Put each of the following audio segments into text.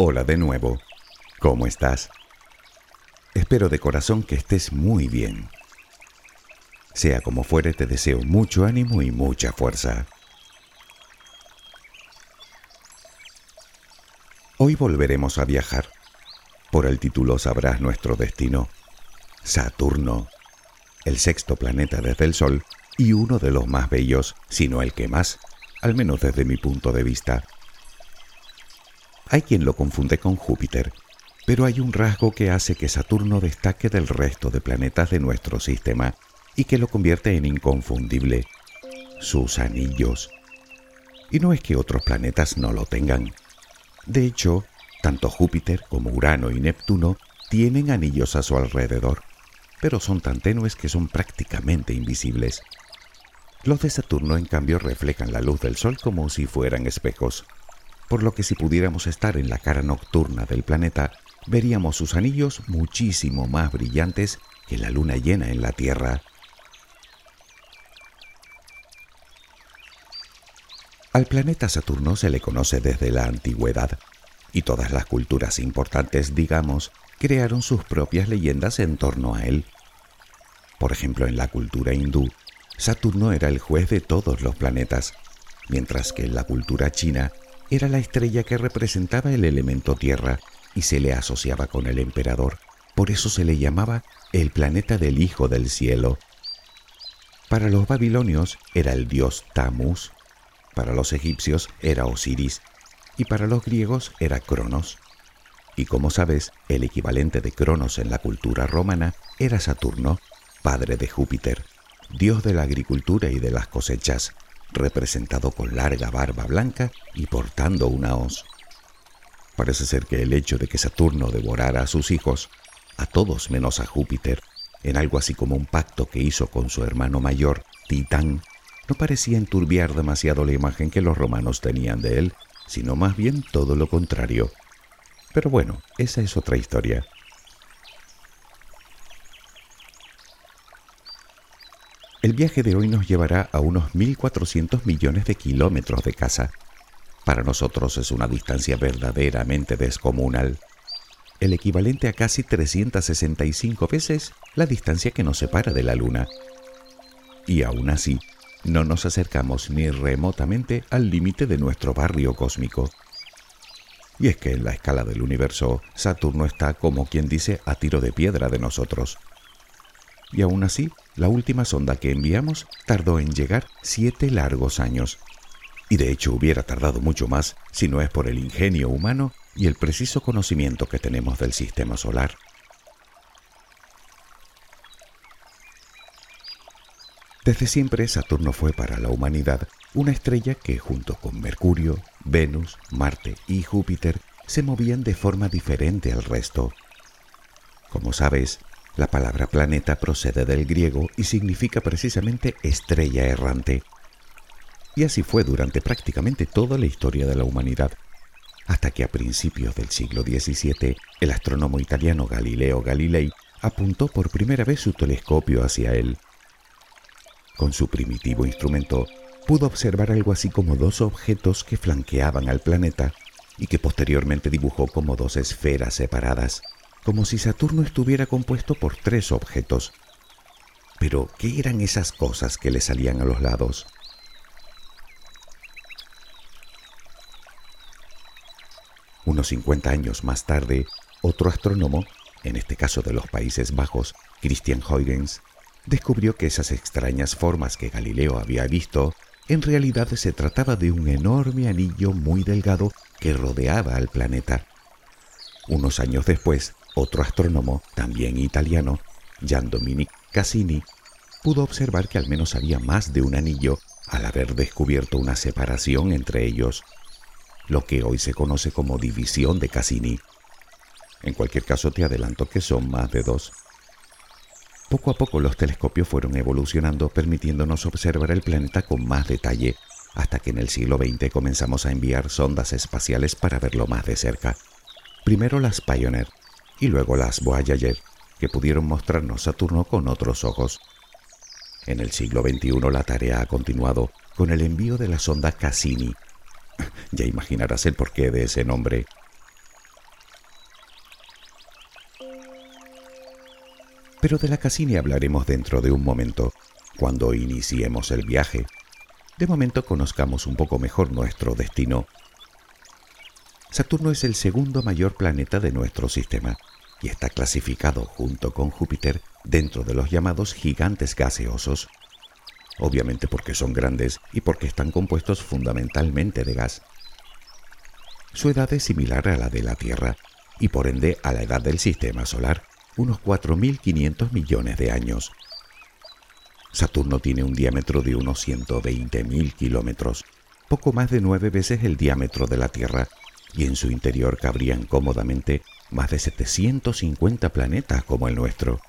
Hola de nuevo. ¿Cómo estás? Espero de corazón que estés muy bien. Sea como fuere, te deseo mucho ánimo y mucha fuerza. Hoy volveremos a viajar. Por el título sabrás nuestro destino. Saturno, el sexto planeta desde el Sol y uno de los más bellos, si no el que más, al menos desde mi punto de vista. Hay quien lo confunde con Júpiter, pero hay un rasgo que hace que Saturno destaque del resto de planetas de nuestro sistema y que lo convierte en inconfundible, sus anillos. Y no es que otros planetas no lo tengan. De hecho, tanto Júpiter como Urano y Neptuno tienen anillos a su alrededor, pero son tan tenues que son prácticamente invisibles. Los de Saturno, en cambio, reflejan la luz del Sol como si fueran espejos, por lo que si pudiéramos estar en la cara nocturna del planeta, veríamos sus anillos muchísimo más brillantes que la luna llena en la Tierra. Al planeta Saturno se le conoce desde la antigüedad, y todas las culturas importantes, digamos, crearon sus propias leyendas en torno a él. Por ejemplo, en la cultura hindú, Saturno era el juez de todos los planetas, mientras que en la cultura china era la estrella que representaba el elemento Tierra y se le asociaba con el emperador. Por eso se le llamaba el planeta del Hijo del Cielo. Para los babilonios era el dios Tammuz, para los egipcios era Osiris y para los griegos era Cronos. Y como sabes, el equivalente de Cronos en la cultura romana era Saturno, padre de Júpiter, dios de la agricultura y de las cosechas, representado con larga barba blanca y portando una hoz. Parece ser que el hecho de que Saturno devorara a sus hijos, a todos menos a Júpiter, en algo así como un pacto que hizo con su hermano mayor, Titán, no parecía enturbiar demasiado la imagen que los romanos tenían de él, sino más bien todo lo contrario. Pero bueno, esa es otra historia. El viaje de hoy nos llevará a unos 1.400 millones de kilómetros de casa. Para nosotros es una distancia verdaderamente descomunal, el equivalente a casi 365 veces la distancia que nos separa de la Luna. Y aún así, no nos acercamos ni remotamente al límite de nuestro barrio cósmico. Y es que en la escala del universo, Saturno está, como quien dice, a tiro de piedra de nosotros. Y aún así, la última sonda que enviamos tardó en llegar siete largos años. Y de hecho hubiera tardado mucho más si no es por el ingenio humano y el preciso conocimiento que tenemos del sistema solar. Desde siempre Saturno fue para la humanidad una estrella que junto con Mercurio, Venus, Marte y Júpiter se movían de forma diferente al resto. Como sabes, la palabra planeta procede del griego y significa precisamente estrella errante. Y así fue durante prácticamente toda la historia de la humanidad, hasta que a principios del siglo XVII el astrónomo italiano Galileo Galilei apuntó por primera vez su telescopio hacia él. Con su primitivo instrumento pudo observar algo así como dos objetos que flanqueaban al planeta y que posteriormente dibujó como dos esferas separadas, como si Saturno estuviera compuesto por tres objetos. Pero, ¿qué eran esas cosas que le salían a los lados? Unos 50 años más tarde, otro astrónomo, en este caso de los Países Bajos, Christian Huygens, descubrió que esas extrañas formas que Galileo había visto en realidad se trataba de un enorme anillo muy delgado que rodeaba al planeta. Unos años después, otro astrónomo, también italiano, Gian Dominic Cassini, pudo observar que al menos había más de un anillo al haber descubierto una separación entre ellos, lo que hoy se conoce como división de Cassini. En cualquier caso te adelanto que son más de dos. Poco a poco los telescopios fueron evolucionando permitiéndonos observar el planeta con más detalle, hasta que en el siglo XX comenzamos a enviar sondas espaciales para verlo más de cerca. Primero las Pioneer y luego las Voyager, que pudieron mostrarnos Saturno con otros ojos. En el siglo XXI la tarea ha continuado con el envío de la sonda Cassini. ya imaginarás el porqué de ese nombre. Pero de la Cassini hablaremos dentro de un momento, cuando iniciemos el viaje. De momento conozcamos un poco mejor nuestro destino. Saturno es el segundo mayor planeta de nuestro sistema y está clasificado junto con Júpiter dentro de los llamados gigantes gaseosos, obviamente porque son grandes y porque están compuestos fundamentalmente de gas. Su edad es similar a la de la Tierra y por ende a la edad del sistema solar, unos 4.500 millones de años. Saturno tiene un diámetro de unos 120.000 kilómetros, poco más de nueve veces el diámetro de la Tierra, y en su interior cabrían cómodamente más de 750 planetas como el nuestro.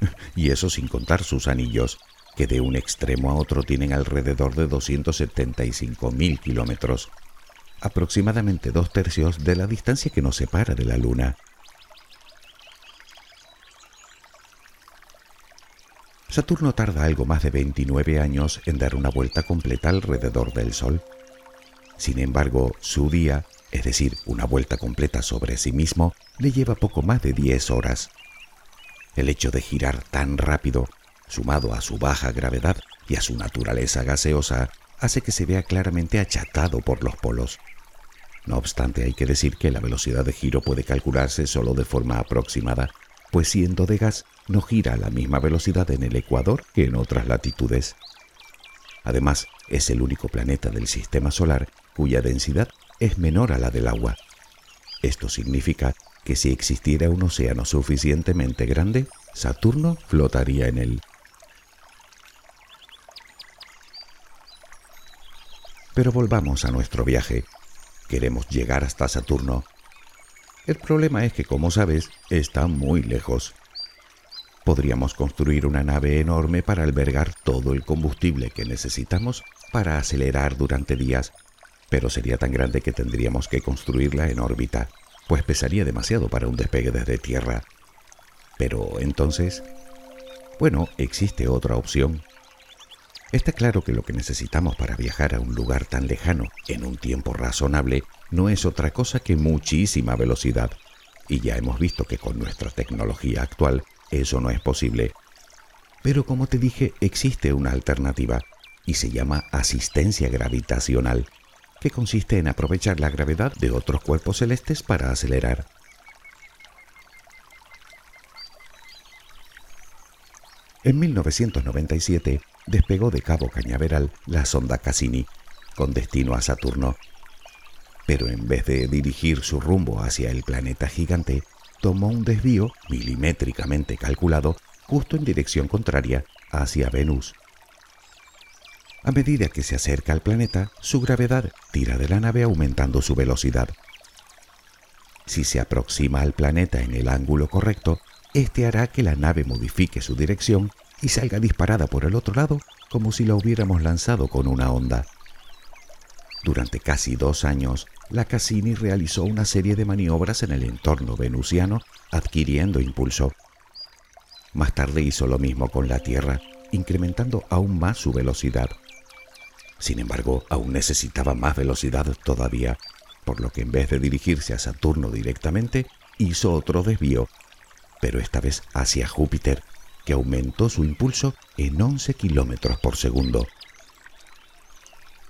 Y eso sin contar sus anillos, que de un extremo a otro tienen alrededor de 275.000 kilómetros, aproximadamente dos tercios de la distancia que nos separa de la Luna. Saturno tarda algo más de 29 años en dar una vuelta completa alrededor del Sol. Sin embargo, su día, es decir, una vuelta completa sobre sí mismo, le lleva poco más de 10 horas. El hecho de girar tan rápido, sumado a su baja gravedad y a su naturaleza gaseosa, hace que se vea claramente achatado por los polos. No obstante, hay que decir que la velocidad de giro puede calcularse solo de forma aproximada, pues siendo de gas, no gira a la misma velocidad en el Ecuador que en otras latitudes. Además, es el único planeta del sistema solar cuya densidad es menor a la del agua. Esto significa que si existiera un océano suficientemente grande, Saturno flotaría en él. Pero volvamos a nuestro viaje. Queremos llegar hasta Saturno. El problema es que, como sabes, está muy lejos. Podríamos construir una nave enorme para albergar todo el combustible que necesitamos para acelerar durante días, pero sería tan grande que tendríamos que construirla en órbita, pues pesaría demasiado para un despegue desde Tierra. Pero entonces, bueno, existe otra opción. Está claro que lo que necesitamos para viajar a un lugar tan lejano en un tiempo razonable no es otra cosa que muchísima velocidad. Y ya hemos visto que con nuestra tecnología actual eso no es posible. Pero como te dije, existe una alternativa y se llama asistencia gravitacional, que consiste en aprovechar la gravedad de otros cuerpos celestes para acelerar. En 1997 despegó de Cabo Cañaveral la sonda Cassini, con destino a Saturno. Pero en vez de dirigir su rumbo hacia el planeta gigante, tomó un desvío milimétricamente calculado justo en dirección contraria hacia Venus. A medida que se acerca al planeta, su gravedad tira de la nave aumentando su velocidad. Si se aproxima al planeta en el ángulo correcto, este hará que la nave modifique su dirección y salga disparada por el otro lado como si la hubiéramos lanzado con una onda. Durante casi dos años, la Cassini realizó una serie de maniobras en el entorno venusiano, adquiriendo impulso. Más tarde hizo lo mismo con la Tierra, incrementando aún más su velocidad. Sin embargo, aún necesitaba más velocidad todavía, por lo que en vez de dirigirse a Saturno directamente, hizo otro desvío, pero esta vez hacia Júpiter, que aumentó su impulso en 11 kilómetros por segundo.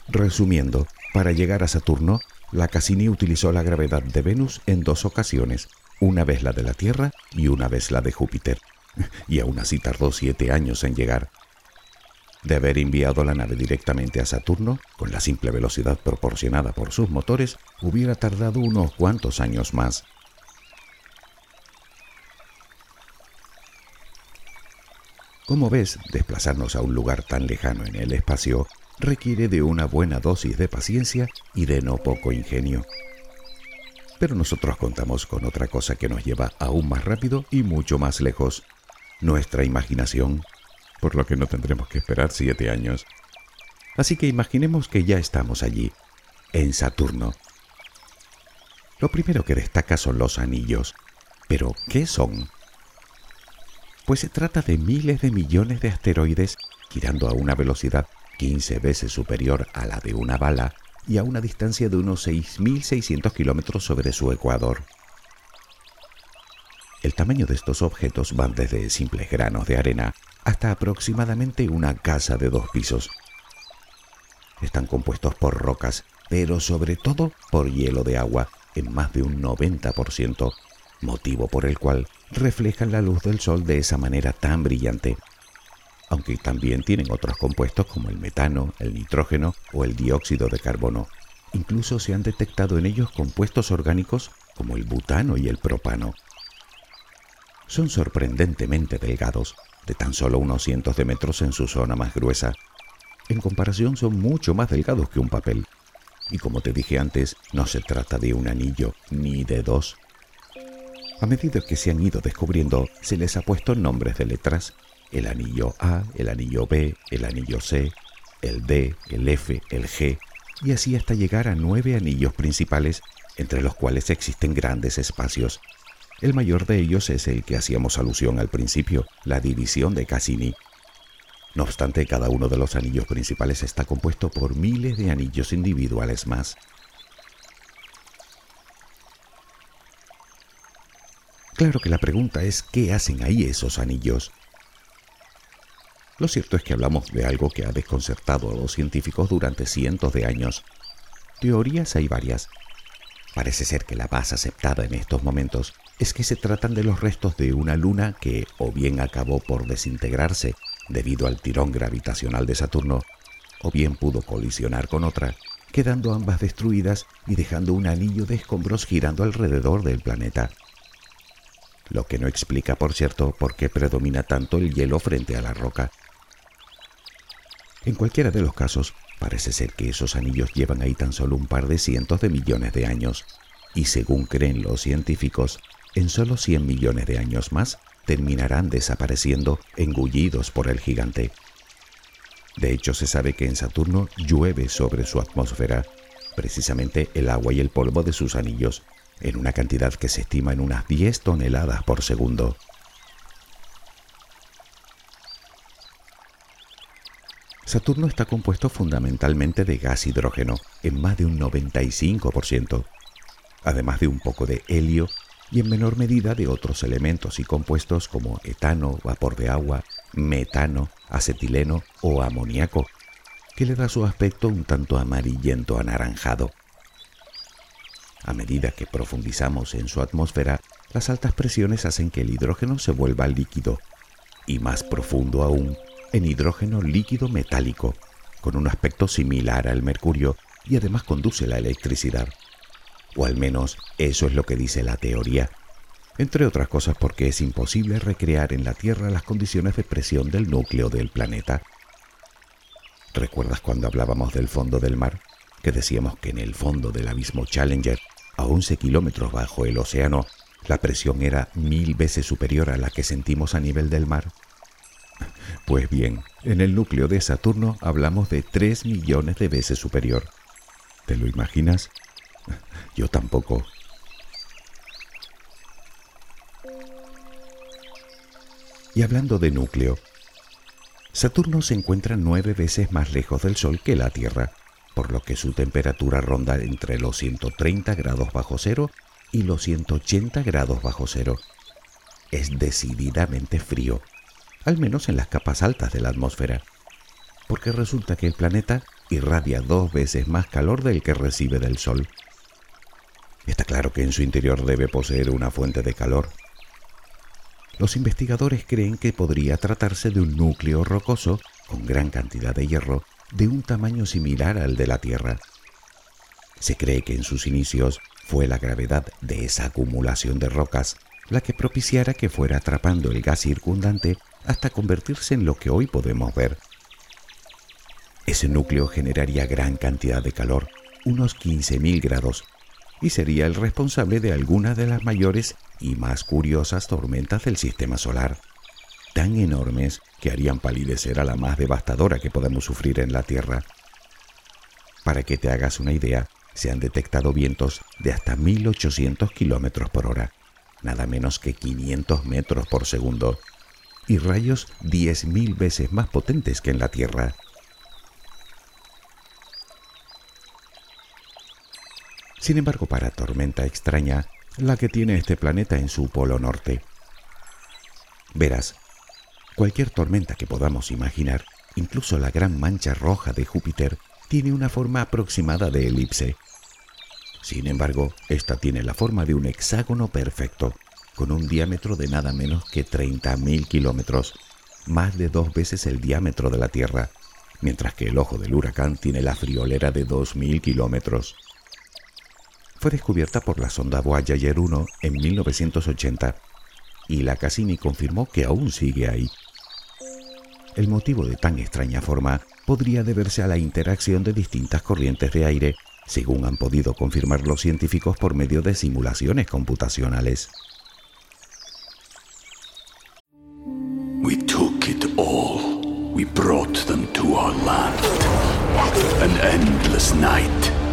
Resumiendo, para llegar a Saturno, la Cassini utilizó la gravedad de Venus en dos ocasiones, una vez la de la Tierra y una vez la de Júpiter, y aún así tardó siete años en llegar. De haber enviado la nave directamente a Saturno, con la simple velocidad proporcionada por sus motores, hubiera tardado unos cuantos años más. Como ves, desplazarnos a un lugar tan lejano en el espacio requiere de una buena dosis de paciencia y de no poco ingenio. Pero nosotros contamos con otra cosa que nos lleva aún más rápido y mucho más lejos, nuestra imaginación, por lo que no tendremos que esperar siete años. Así que imaginemos que ya estamos allí, en Saturno. Lo primero que destaca son los anillos. Pero, ¿qué son? Pues se trata de miles de millones de asteroides girando a una velocidad 15 veces superior a la de una bala y a una distancia de unos 6.600 kilómetros sobre su ecuador. El tamaño de estos objetos van desde simples granos de arena hasta aproximadamente una casa de dos pisos. Están compuestos por rocas, pero sobre todo por hielo de agua en más de un 90%, motivo por el cual reflejan la luz del sol de esa manera tan brillante aunque también tienen otros compuestos como el metano, el nitrógeno o el dióxido de carbono. Incluso se han detectado en ellos compuestos orgánicos como el butano y el propano. Son sorprendentemente delgados, de tan solo unos cientos de metros en su zona más gruesa. En comparación son mucho más delgados que un papel. Y como te dije antes, no se trata de un anillo ni de dos. A medida que se han ido descubriendo, se les ha puesto nombres de letras el anillo A, el anillo B, el anillo C, el D, el F, el G, y así hasta llegar a nueve anillos principales, entre los cuales existen grandes espacios. El mayor de ellos es el que hacíamos alusión al principio, la división de Cassini. No obstante, cada uno de los anillos principales está compuesto por miles de anillos individuales más. Claro que la pregunta es, ¿qué hacen ahí esos anillos? Lo cierto es que hablamos de algo que ha desconcertado a los científicos durante cientos de años. Teorías hay varias. Parece ser que la más aceptada en estos momentos es que se tratan de los restos de una luna que o bien acabó por desintegrarse debido al tirón gravitacional de Saturno, o bien pudo colisionar con otra, quedando ambas destruidas y dejando un anillo de escombros girando alrededor del planeta. Lo que no explica, por cierto, por qué predomina tanto el hielo frente a la roca. En cualquiera de los casos, parece ser que esos anillos llevan ahí tan solo un par de cientos de millones de años, y según creen los científicos, en solo 100 millones de años más terminarán desapareciendo engullidos por el gigante. De hecho, se sabe que en Saturno llueve sobre su atmósfera, precisamente el agua y el polvo de sus anillos, en una cantidad que se estima en unas 10 toneladas por segundo. Saturno está compuesto fundamentalmente de gas hidrógeno, en más de un 95%, además de un poco de helio y en menor medida de otros elementos y compuestos como etano, vapor de agua, metano, acetileno o amoníaco, que le da su aspecto un tanto amarillento anaranjado. A medida que profundizamos en su atmósfera, las altas presiones hacen que el hidrógeno se vuelva líquido, y más profundo aún, en hidrógeno líquido metálico, con un aspecto similar al mercurio y además conduce la electricidad. O al menos eso es lo que dice la teoría, entre otras cosas porque es imposible recrear en la Tierra las condiciones de presión del núcleo del planeta. ¿Recuerdas cuando hablábamos del fondo del mar? Que decíamos que en el fondo del abismo Challenger, a 11 kilómetros bajo el océano, la presión era mil veces superior a la que sentimos a nivel del mar. Pues bien, en el núcleo de Saturno hablamos de 3 millones de veces superior. ¿Te lo imaginas? Yo tampoco. Y hablando de núcleo, Saturno se encuentra nueve veces más lejos del Sol que la Tierra, por lo que su temperatura ronda entre los 130 grados bajo cero y los 180 grados bajo cero. Es decididamente frío al menos en las capas altas de la atmósfera, porque resulta que el planeta irradia dos veces más calor del que recibe del Sol. Está claro que en su interior debe poseer una fuente de calor. Los investigadores creen que podría tratarse de un núcleo rocoso con gran cantidad de hierro de un tamaño similar al de la Tierra. Se cree que en sus inicios fue la gravedad de esa acumulación de rocas la que propiciara que fuera atrapando el gas circundante hasta convertirse en lo que hoy podemos ver. Ese núcleo generaría gran cantidad de calor, unos 15.000 grados, y sería el responsable de algunas de las mayores y más curiosas tormentas del sistema solar, tan enormes que harían palidecer a la más devastadora que podemos sufrir en la Tierra. Para que te hagas una idea, se han detectado vientos de hasta 1800 kilómetros por hora, nada menos que 500 metros por segundo, y rayos 10.000 veces más potentes que en la Tierra. Sin embargo, para tormenta extraña, la que tiene este planeta en su polo norte. Verás, cualquier tormenta que podamos imaginar, incluso la gran mancha roja de Júpiter, tiene una forma aproximada de elipse. Sin embargo, esta tiene la forma de un hexágono perfecto, con un diámetro de nada menos que 30.000 kilómetros, más de dos veces el diámetro de la Tierra, mientras que el ojo del huracán tiene la friolera de 2.000 kilómetros. Fue descubierta por la sonda Voyager 1 en 1980 y la Cassini confirmó que aún sigue ahí. El motivo de tan extraña forma podría deberse a la interacción de distintas corrientes de aire, según han podido confirmar los científicos por medio de simulaciones computacionales. We took it all. We brought them to our land. An endless night,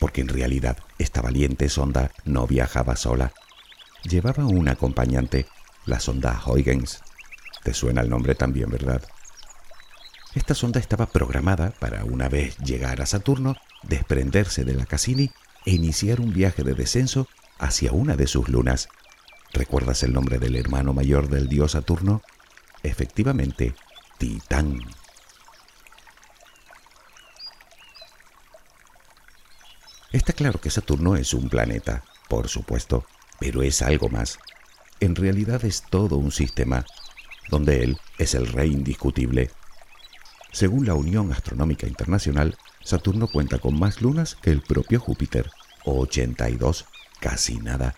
porque en realidad esta valiente sonda no viajaba sola. Llevaba un acompañante, la sonda Huygens. Te suena el nombre también, ¿verdad? Esta sonda estaba programada para, una vez llegar a Saturno, desprenderse de la Cassini e iniciar un viaje de descenso hacia una de sus lunas. ¿Recuerdas el nombre del hermano mayor del dios Saturno? Efectivamente, Titán. Está claro que Saturno es un planeta, por supuesto, pero es algo más. En realidad es todo un sistema, donde él es el rey indiscutible. Según la Unión Astronómica Internacional, Saturno cuenta con más lunas que el propio Júpiter, 82, casi nada,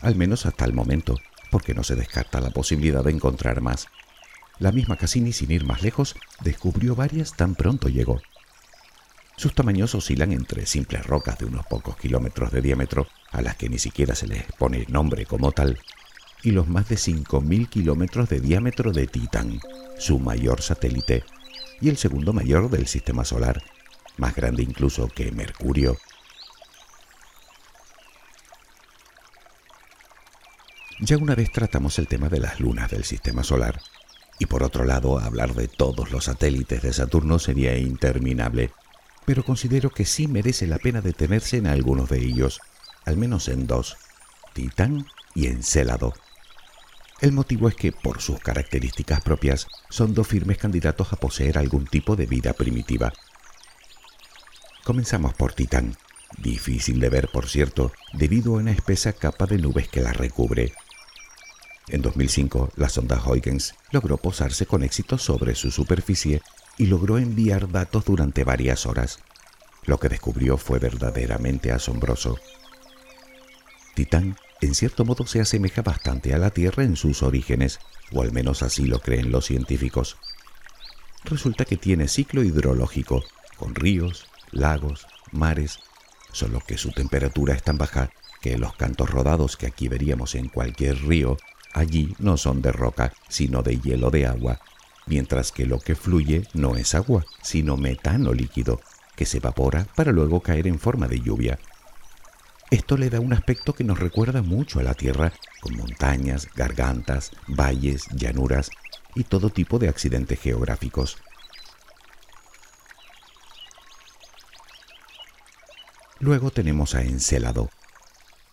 al menos hasta el momento, porque no se descarta la posibilidad de encontrar más. La misma Cassini, sin ir más lejos, descubrió varias tan pronto llegó. Sus tamaños oscilan entre simples rocas de unos pocos kilómetros de diámetro, a las que ni siquiera se les pone nombre como tal, y los más de 5.000 kilómetros de diámetro de Titán, su mayor satélite, y el segundo mayor del sistema solar, más grande incluso que Mercurio. Ya una vez tratamos el tema de las lunas del sistema solar, y por otro lado hablar de todos los satélites de Saturno sería interminable, pero considero que sí merece la pena detenerse en algunos de ellos, al menos en dos, Titán y Encélado. El motivo es que, por sus características propias, son dos firmes candidatos a poseer algún tipo de vida primitiva. Comenzamos por Titán, difícil de ver por cierto, debido a una espesa capa de nubes que la recubre. En 2005, la sonda Huygens logró posarse con éxito sobre su superficie y logró enviar datos durante varias horas. Lo que descubrió fue verdaderamente asombroso. Titán, en cierto modo, se asemeja bastante a la Tierra en sus orígenes, o al menos así lo creen los científicos. Resulta que tiene ciclo hidrológico, con ríos, lagos, mares, solo que su temperatura es tan baja que los cantos rodados que aquí veríamos en cualquier río, allí no son de roca, sino de hielo de agua, mientras que lo que fluye no es agua, sino metano líquido, que se evapora para luego caer en forma de lluvia. Esto le da un aspecto que nos recuerda mucho a la Tierra, con montañas, gargantas, valles, llanuras y todo tipo de accidentes geográficos. Luego tenemos a Encélado.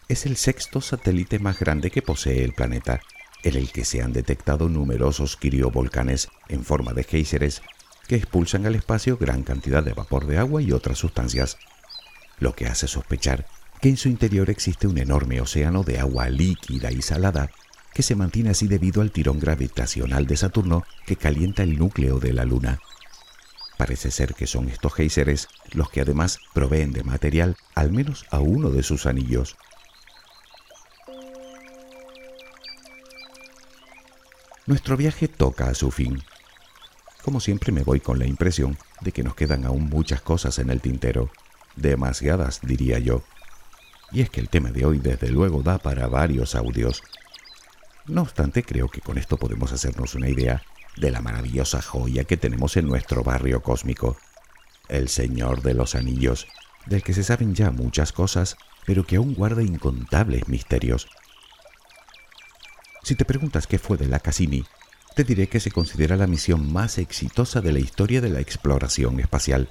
Es el sexto satélite más grande que posee el planeta, en el que se han detectado numerosos criovolcanes en forma de géiseres que expulsan al espacio gran cantidad de vapor de agua y otras sustancias. lo que hace sospechar que en su interior existe un enorme océano de agua líquida y salada que se mantiene así debido al tirón gravitacional de Saturno que calienta el núcleo de la Luna. Parece ser que son estos géiseres los que además proveen de material al menos a uno de sus anillos. Nuestro viaje toca a su fin. Como siempre me voy con la impresión de que nos quedan aún muchas cosas en el tintero, demasiadas diría yo. Y es que el tema de hoy desde luego da para varios audios. No obstante, creo que con esto podemos hacernos una idea de la maravillosa joya que tenemos en nuestro barrio cósmico, el Señor de los Anillos, del que se saben ya muchas cosas, pero que aún guarda incontables misterios. Si te preguntas qué fue de la Cassini, te diré que se considera la misión más exitosa de la historia de la exploración espacial.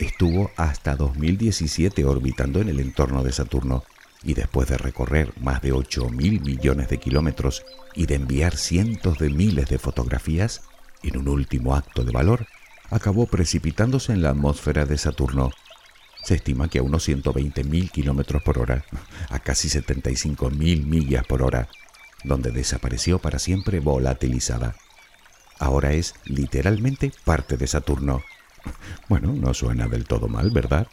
Estuvo hasta 2017 orbitando en el entorno de Saturno y después de recorrer más de 8 mil millones de kilómetros y de enviar cientos de miles de fotografías, en un último acto de valor, acabó precipitándose en la atmósfera de Saturno. Se estima que a unos 120 mil kilómetros por hora, a casi 75 mil millas por hora, donde desapareció para siempre volatilizada. Ahora es literalmente parte de Saturno. Bueno, no suena del todo mal, ¿verdad?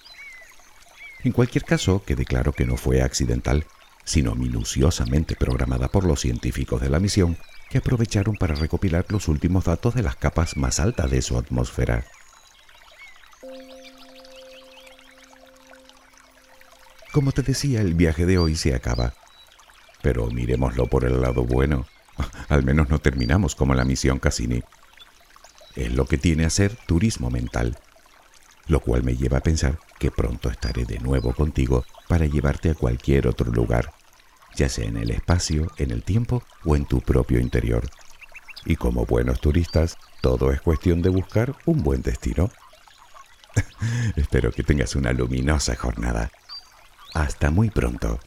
En cualquier caso, quede claro que no fue accidental, sino minuciosamente programada por los científicos de la misión, que aprovecharon para recopilar los últimos datos de las capas más altas de su atmósfera. Como te decía, el viaje de hoy se acaba. Pero miremoslo por el lado bueno. Al menos no terminamos como la misión Cassini. Es lo que tiene a ser turismo mental lo cual me lleva a pensar que pronto estaré de nuevo contigo para llevarte a cualquier otro lugar, ya sea en el espacio, en el tiempo o en tu propio interior. Y como buenos turistas, todo es cuestión de buscar un buen destino. Espero que tengas una luminosa jornada. Hasta muy pronto.